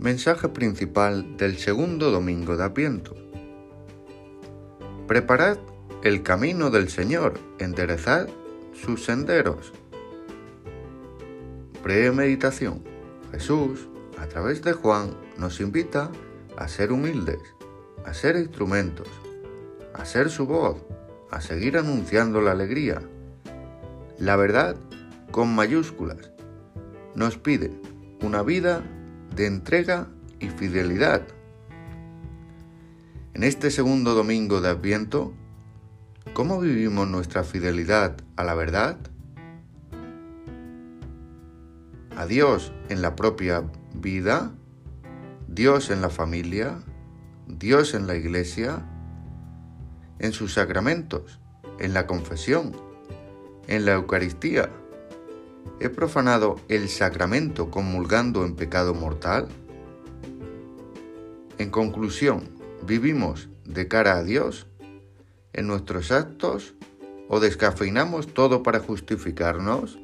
Mensaje principal del segundo domingo de Adviento. Preparad el camino del Señor, enderezad sus senderos. Premeditación. Jesús, a través de Juan, nos invita a ser humildes, a ser instrumentos, a ser su voz, a seguir anunciando la alegría. La verdad con mayúsculas nos pide una vida de entrega y fidelidad. En este segundo domingo de Adviento, ¿cómo vivimos nuestra fidelidad a la verdad? ¿A Dios en la propia vida? ¿Dios en la familia? ¿Dios en la iglesia? ¿En sus sacramentos? ¿En la confesión? ¿En la Eucaristía? ¿He profanado el sacramento comulgando en pecado mortal? En conclusión, ¿vivimos de cara a Dios en nuestros actos o descafeinamos todo para justificarnos?